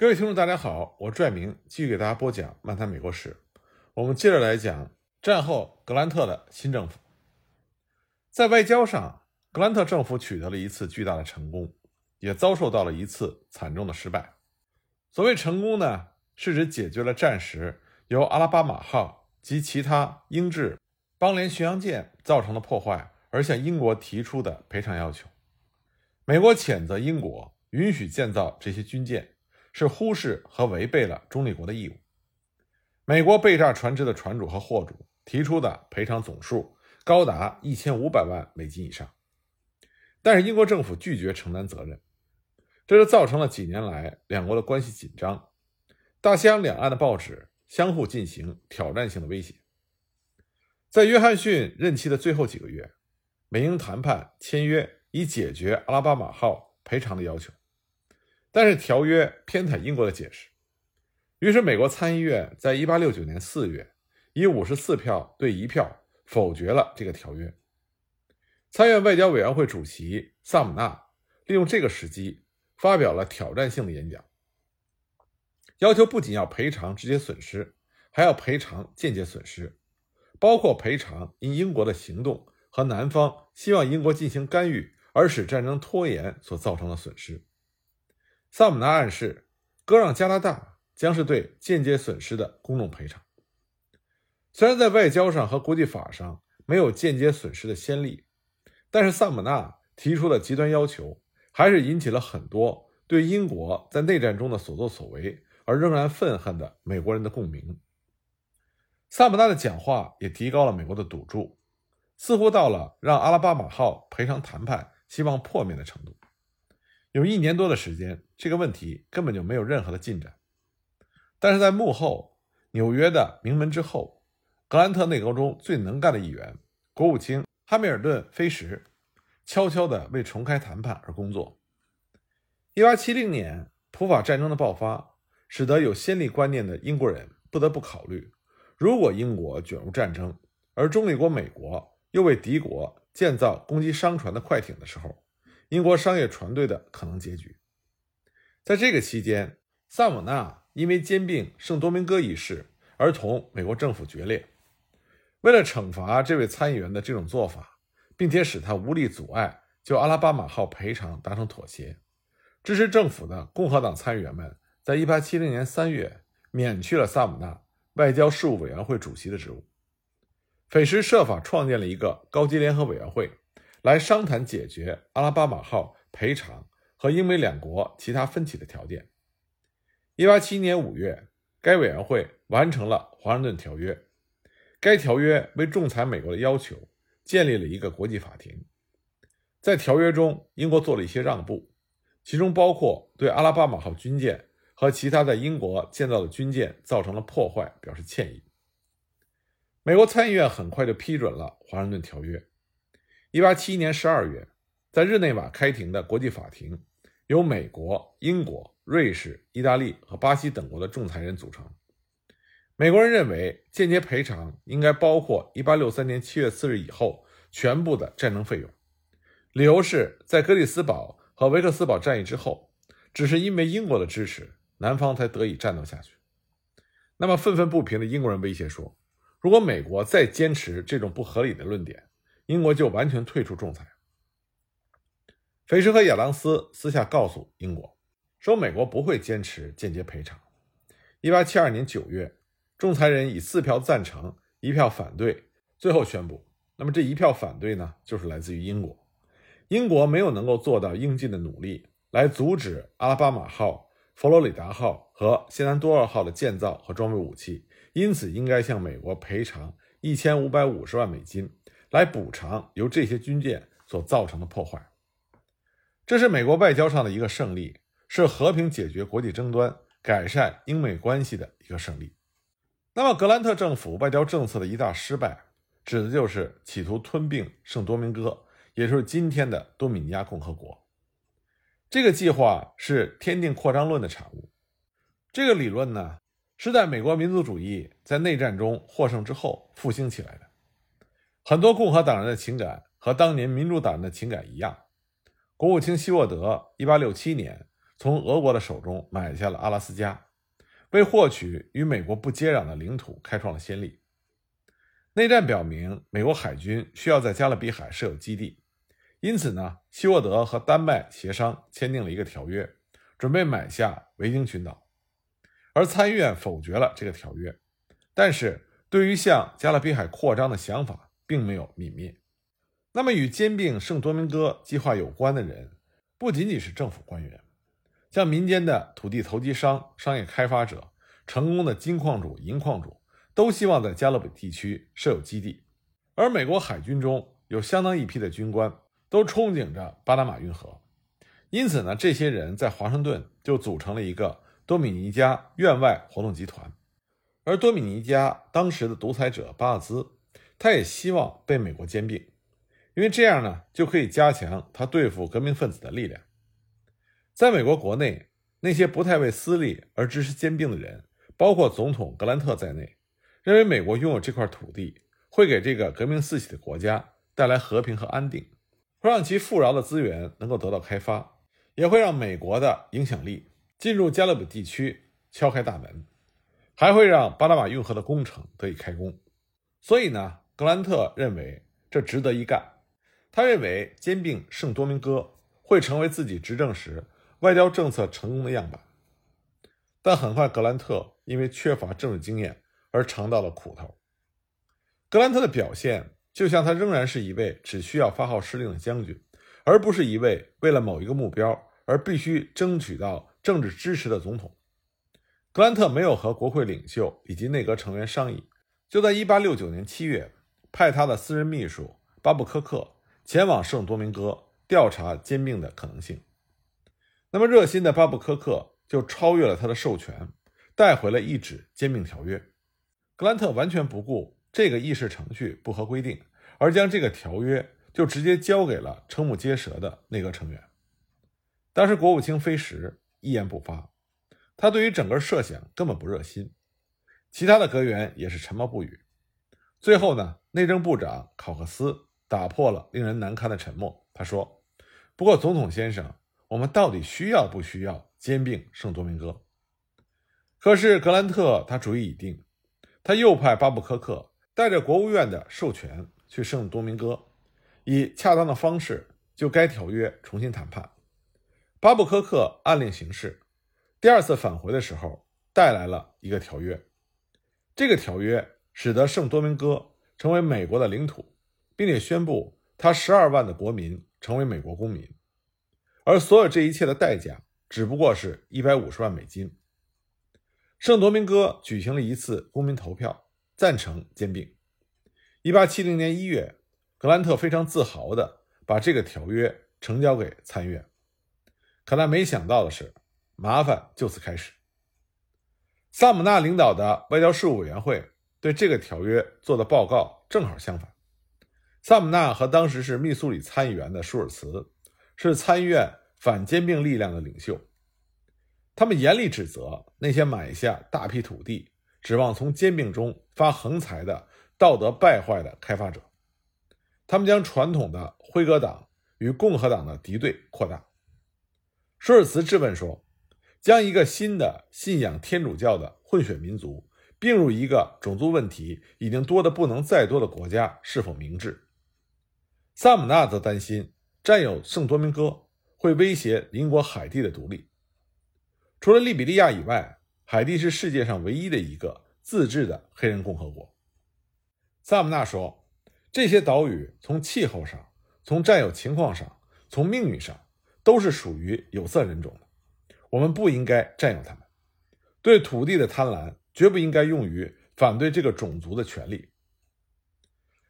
各位听众，大家好，我拽明继续给大家播讲《漫谈美国史》。我们接着来讲战后格兰特的新政府。在外交上，格兰特政府取得了一次巨大的成功，也遭受到了一次惨重的失败。所谓成功呢，是指解决了战时由阿拉巴马号及其他英制邦联巡洋舰造成的破坏而向英国提出的赔偿要求。美国谴责英国允许建造这些军舰。是忽视和违背了中立国的义务。美国被炸船只的船主和货主提出的赔偿总数高达一千五百万美金以上，但是英国政府拒绝承担责任，这就造成了几年来两国的关系紧张，大西洋两岸的报纸相互进行挑战性的威胁。在约翰逊任期的最后几个月，美英谈判签约以解决阿拉巴马号赔偿的要求。但是条约偏袒英国的解释，于是美国参议院在1869年4月以54票对一票否决了这个条约。参院外交委员会主席萨姆纳利用这个时机发表了挑战性的演讲，要求不仅要赔偿直接损失，还要赔偿间接损失，包括赔偿因英国的行动和南方希望英国进行干预而使战争拖延所造成的损失。萨姆纳暗示，割让加拿大将是对间接损失的公众赔偿。虽然在外交上和国际法上没有间接损失的先例，但是萨姆纳提出的极端要求还是引起了很多对英国在内战中的所作所为而仍然愤恨的美国人的共鸣。萨姆纳的讲话也提高了美国的赌注，似乎到了让阿拉巴马号赔偿谈判希望破灭的程度。有一年多的时间，这个问题根本就没有任何的进展。但是在幕后，纽约的名门之后，格兰特内阁中最能干的一员，国务卿哈密尔顿·菲什，悄悄地为重开谈判而工作。1870年，普法战争的爆发，使得有先例观念的英国人不得不考虑：如果英国卷入战争，而中立国美国又为敌国建造攻击商船的快艇的时候。英国商业船队的可能结局，在这个期间，萨姆纳因为兼并圣多明戈一事而同美国政府决裂。为了惩罚这位参议员的这种做法，并且使他无力阻碍就阿拉巴马号赔偿达成妥协，支持政府的共和党参议员们在1870年3月免去了萨姆纳外交事务委员会主席的职务。斐什设法创建了一个高级联合委员会。来商谈解决阿拉巴马号赔偿和英美两国其他分歧的条件。一八七一年五月，该委员会完成了华盛顿条约。该条约为仲裁美国的要求建立了一个国际法庭。在条约中，英国做了一些让步，其中包括对阿拉巴马号军舰和其他在英国建造的军舰造成了破坏表示歉意。美国参议院很快就批准了华盛顿条约。一八七一年十二月，在日内瓦开庭的国际法庭，由美国、英国、瑞士、意大利和巴西等国的仲裁人组成。美国人认为，间接赔偿应该包括一八六三年七月四日以后全部的战争费用。理由是在格里斯堡和维克斯堡战役之后，只是因为英国的支持，南方才得以战斗下去。那么，愤愤不平的英国人威胁说，如果美国再坚持这种不合理的论点，英国就完全退出仲裁。斐什和亚当斯私下告诉英国，说美国不会坚持间接赔偿。一八七二年九月，仲裁人以四票赞成、一票反对，最后宣布，那么这一票反对呢，就是来自于英国。英国没有能够做到应尽的努力来阻止阿拉巴马号、佛罗里达号和谢南多尔号的建造和装备武器，因此应该向美国赔偿一千五百五十万美金。来补偿由这些军舰所造成的破坏，这是美国外交上的一个胜利，是和平解决国际争端、改善英美关系的一个胜利。那么，格兰特政府外交政策的一大失败，指的就是企图吞并圣多明戈，也就是今天的多米尼亚共和国。这个计划是天定扩张论的产物。这个理论呢，是在美国民族主义在内战中获胜之后复兴起来的。很多共和党人的情感和当年民主党人的情感一样。国务卿希沃德1867年从俄国的手中买下了阿拉斯加，为获取与美国不接壤的领土开创了先例。内战表明，美国海军需要在加勒比海设有基地，因此呢，希沃德和丹麦协商签订了一个条约，准备买下维京群岛。而参议院否决了这个条约，但是对于向加勒比海扩张的想法并没有泯灭。那么，与兼并圣多明戈计划有关的人，不仅仅是政府官员，像民间的土地投机商、商业开发者、成功的金矿主、银矿主。都希望在加勒比地区设有基地，而美国海军中有相当一批的军官都憧憬着巴拿马运河，因此呢，这些人在华盛顿就组成了一个多米尼加院外活动集团。而多米尼加当时的独裁者巴尔兹，他也希望被美国兼并，因为这样呢就可以加强他对付革命分子的力量。在美国国内，那些不太为私利而支持兼并的人，包括总统格兰特在内。认为美国拥有这块土地会给这个革命四起的国家带来和平和安定，会让其富饶的资源能够得到开发，也会让美国的影响力进入加勒比地区敲开大门，还会让巴拿马运河的工程得以开工。所以呢，格兰特认为这值得一干。他认为兼并圣多明戈会成为自己执政时外交政策成功的样板。但很快，格兰特因为缺乏政治经验。而尝到了苦头。格兰特的表现就像他仍然是一位只需要发号施令的将军，而不是一位为了某一个目标而必须争取到政治支持的总统。格兰特没有和国会领袖以及内阁成员商议，就在1869年7月派他的私人秘书巴布科克前往圣多明戈调查兼并的可能性。那么热心的巴布科克就超越了他的授权，带回了一纸兼并条约。格兰特完全不顾这个议事程序不合规定，而将这个条约就直接交给了瞠目结舌的内阁成员。当时国务卿菲什一言不发，他对于整个设想根本不热心。其他的阁员也是沉默不语。最后呢，内政部长考克斯打破了令人难堪的沉默，他说：“不过，总统先生，我们到底需要不需要兼并圣多明戈？”可是格兰特他主意已定。他又派巴布科克带着国务院的授权去圣多明戈，以恰当的方式就该条约重新谈判。巴布科克按令行事，第二次返回的时候带来了一个条约。这个条约使得圣多明戈成为美国的领土，并且宣布他十二万的国民成为美国公民，而所有这一切的代价只不过是一百五十万美金。圣多明戈举行了一次公民投票，赞成兼并。一八七零年一月，格兰特非常自豪地把这个条约呈交给参议院。可他没想到的是，麻烦就此开始。萨姆纳领导的外交事务委员会对这个条约做的报告正好相反。萨姆纳和当时是密苏里参议员的舒尔茨，是参议院反兼并力量的领袖。他们严厉指责那些买下大批土地、指望从兼并中发横财的道德败坏的开发者。他们将传统的辉格党与共和党的敌对扩大。舒尔茨质问说：“将一个新的信仰天主教的混血民族并入一个种族问题已经多得不能再多的国家，是否明智？”萨姆纳则担心占有圣多明戈会威胁邻国海地的独立。除了利比利亚以外，海地是世界上唯一的一个自治的黑人共和国。萨姆纳说：“这些岛屿从气候上、从占有情况上、从命运上，都是属于有色人种的。我们不应该占有它们。对土地的贪婪，绝不应该用于反对这个种族的权利。”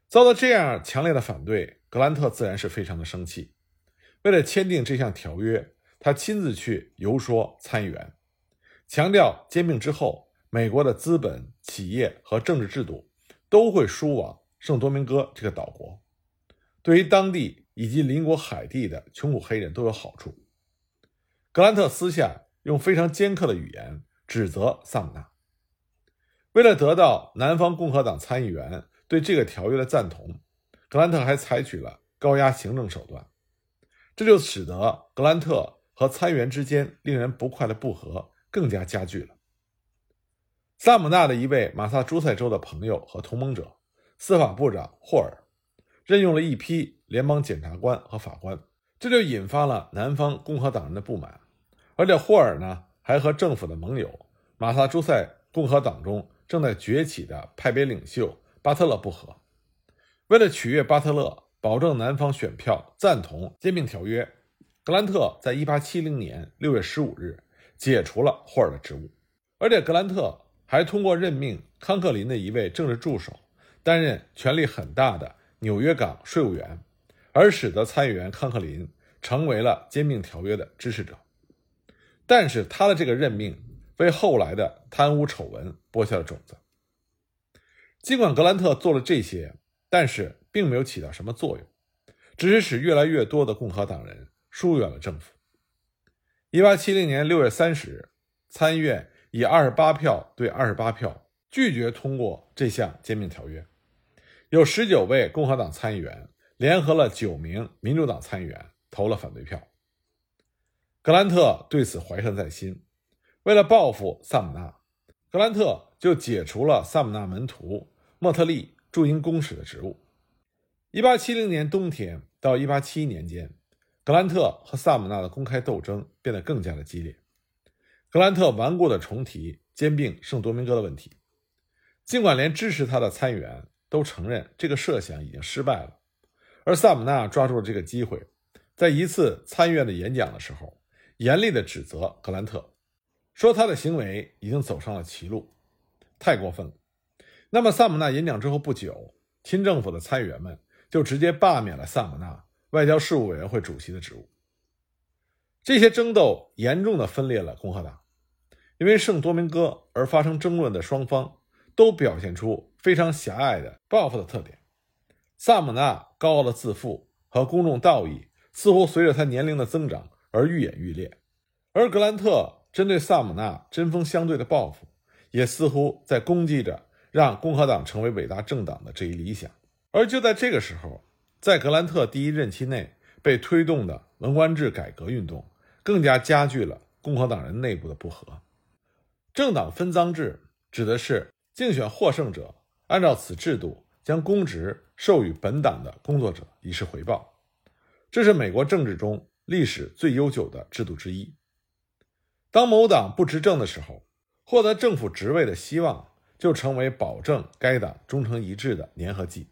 遭到这样强烈的反对，格兰特自然是非常的生气。为了签订这项条约。他亲自去游说参议员，强调兼并之后，美国的资本、企业和政治制度都会输往圣多明戈这个岛国，对于当地以及邻国海地的穷苦黑人都有好处。格兰特私下用非常尖刻的语言指责萨姆纳。为了得到南方共和党参议员对这个条约的赞同，格兰特还采取了高压行政手段，这就使得格兰特。和参议员之间令人不快的不和更加加剧了。萨姆纳的一位马萨诸塞州的朋友和同盟者，司法部长霍尔，任用了一批联邦检察官和法官，这就引发了南方共和党人的不满。而且霍尔呢，还和政府的盟友马萨诸塞共和党中正在崛起的派别领袖巴特勒不和。为了取悦巴特勒，保证南方选票赞同兼并条约，格兰特在1870年6月15日解除了霍尔的职务，而且格兰特。还通过任命康克林的一位政治助手担任权力很大的纽约港税务员，而使得参议员康克林成为了兼并条约的支持者。但是他的这个任命为后来的贪污丑闻播下了种子。尽管格兰特做了这些，但是并没有起到什么作用，只是使越来越多的共和党人疏远了政府。一八七零年六月三十日，参议院。以二十八票对二十八票拒绝通过这项兼并条约，有十九位共和党参议员联合了九名民主党参议员投了反对票。格兰特对此怀恨在心，为了报复萨姆纳，格兰特就解除了萨姆纳门徒莫特利驻英公使的职务。一八七零年冬天到一八七一年间，格兰特和萨姆纳的公开斗争变得更加的激烈。格兰特顽固地重提兼并圣多明戈的问题，尽管连支持他的参议员都承认这个设想已经失败了，而萨姆纳抓住了这个机会，在一次参议院的演讲的时候，严厉地指责格兰特，说他的行为已经走上了歧路，太过分了。那么，萨姆纳演讲之后不久，亲政府的参议员们就直接罢免了萨姆纳外交事务委员会主席的职务。这些争斗严重的分裂了共和党，因为圣多明戈而发生争论的双方都表现出非常狭隘的报复的特点。萨姆纳高傲的自负和公众道义似乎随着他年龄的增长而愈演愈烈，而格兰特针对萨姆纳针锋相对的报复，也似乎在攻击着让共和党成为伟大政党的这一理想。而就在这个时候，在格兰特第一任期内被推动的文官制改革运动。更加加剧了共和党人内部的不和。政党分赃制指的是竞选获胜者按照此制度将公职授予本党的工作者以示回报，这是美国政治中历史最悠久的制度之一。当某党不执政的时候，获得政府职位的希望就成为保证该党忠诚一致的粘合剂；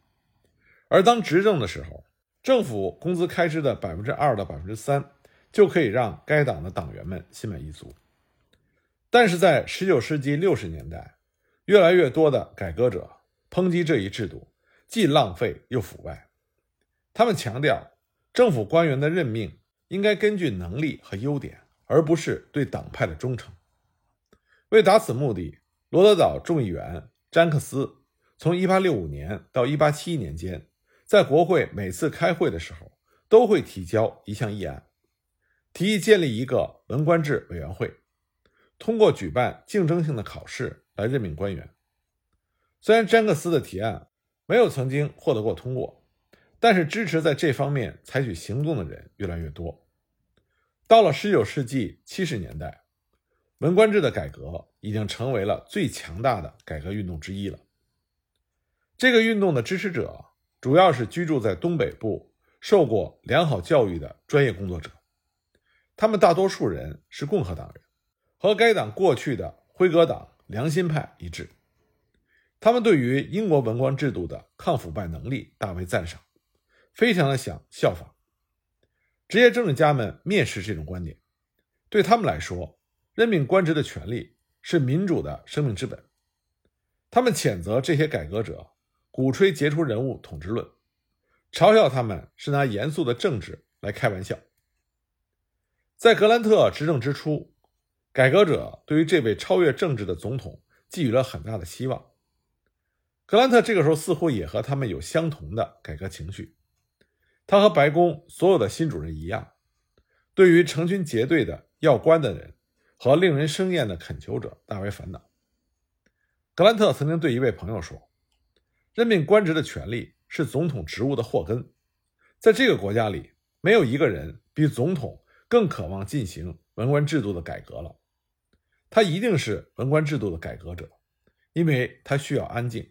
而当执政的时候，政府工资开支的百分之二到百分之三。就可以让该党的党员们心满意足。但是在19世纪60年代，越来越多的改革者抨击这一制度既浪费又腐败。他们强调，政府官员的任命应该根据能力和优点，而不是对党派的忠诚。为达此目的，罗德岛众议员詹克斯从1865年到1871年间，在国会每次开会的时候都会提交一项议案。提议建立一个文官制委员会，通过举办竞争性的考试来任命官员。虽然詹克斯的提案没有曾经获得过通过，但是支持在这方面采取行动的人越来越多。到了19世纪70年代，文官制的改革已经成为了最强大的改革运动之一了。这个运动的支持者主要是居住在东北部、受过良好教育的专业工作者。他们大多数人是共和党人，和该党过去的辉格党良心派一致。他们对于英国文官制度的抗腐败能力大为赞赏，非常的想效仿。职业政治家们蔑视这种观点，对他们来说，任命官职的权利是民主的生命之本。他们谴责这些改革者鼓吹杰出人物统治论，嘲笑他们是拿严肃的政治来开玩笑。在格兰特执政之初，改革者对于这位超越政治的总统寄予了很大的希望。格兰特这个时候似乎也和他们有相同的改革情绪。他和白宫所有的新主任一样，对于成群结队的要官的人和令人生厌的恳求者大为烦恼。格兰特曾经对一位朋友说：“任命官职的权利是总统职务的祸根，在这个国家里，没有一个人比总统。”更渴望进行文官制度的改革了。他一定是文官制度的改革者，因为他需要安静。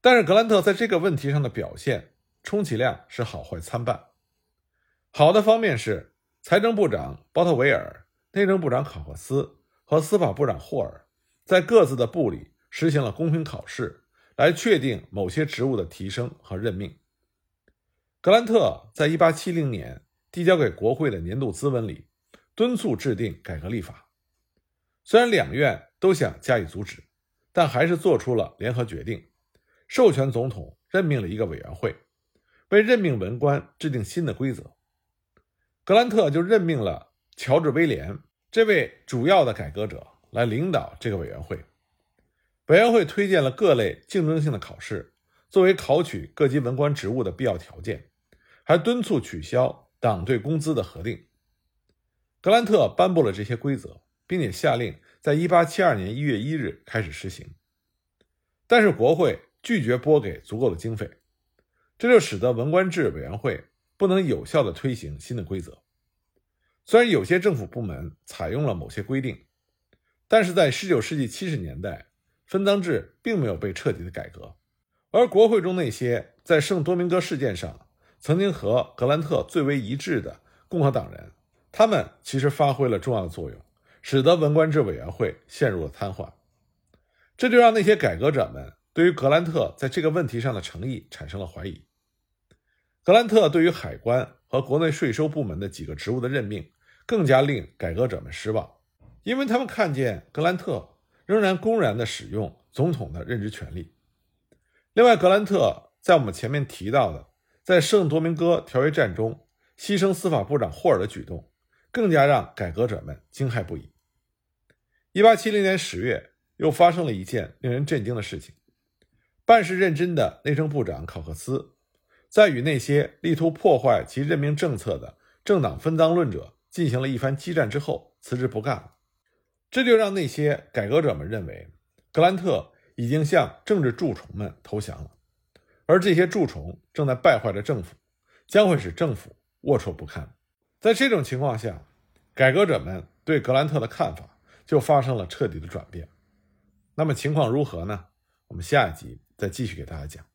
但是格兰特在这个问题上的表现，充其量是好坏参半。好的方面是，财政部长鲍特维尔、内政部长考克斯和司法部长霍尔在各自的部里实行了公平考试，来确定某些职务的提升和任命。格兰特在1870年递交给国会的年度咨文里，敦促制定改革立法。虽然两院都想加以阻止，但还是做出了联合决定。授权总统任命了一个委员会，为任命文官制定新的规则。格兰特就任命了乔治·威廉这位主要的改革者来领导这个委员会。委员会推荐了各类竞争性的考试作为考取各级文官职务的必要条件，还敦促取消党对工资的核定。格兰特颁布了这些规则，并且下令在1872年1月1日开始实行。但是国会。拒绝拨给足够的经费，这就使得文官制委员会不能有效地推行新的规则。虽然有些政府部门采用了某些规定，但是在19世纪70年代，分赃制并没有被彻底的改革。而国会中那些在圣多明戈事件上曾经和格兰特最为一致的共和党人，他们其实发挥了重要的作用，使得文官制委员会陷入了瘫痪。这就让那些改革者们。对于格兰特在这个问题上的诚意产生了怀疑。格兰特对于海关和国内税收部门的几个职务的任命，更加令改革者们失望，因为他们看见格兰特仍然公然地使用总统的任职权利。另外，格兰特在我们前面提到的在圣多明戈条约战中牺牲司法部长霍尔的举动，更加让改革者们惊骇不已。1870年10月，又发生了一件令人震惊的事情。办事认真的内政部长考克斯，在与那些力图破坏其任命政策的政党分赃论者进行了一番激战之后，辞职不干了。这就让那些改革者们认为，格兰特已经向政治蛀虫们投降了，而这些蛀虫正在败坏着政府，将会使政府龌龊不堪。在这种情况下，改革者们对格兰特的看法就发生了彻底的转变。那么情况如何呢？我们下一集。再继续给大家讲。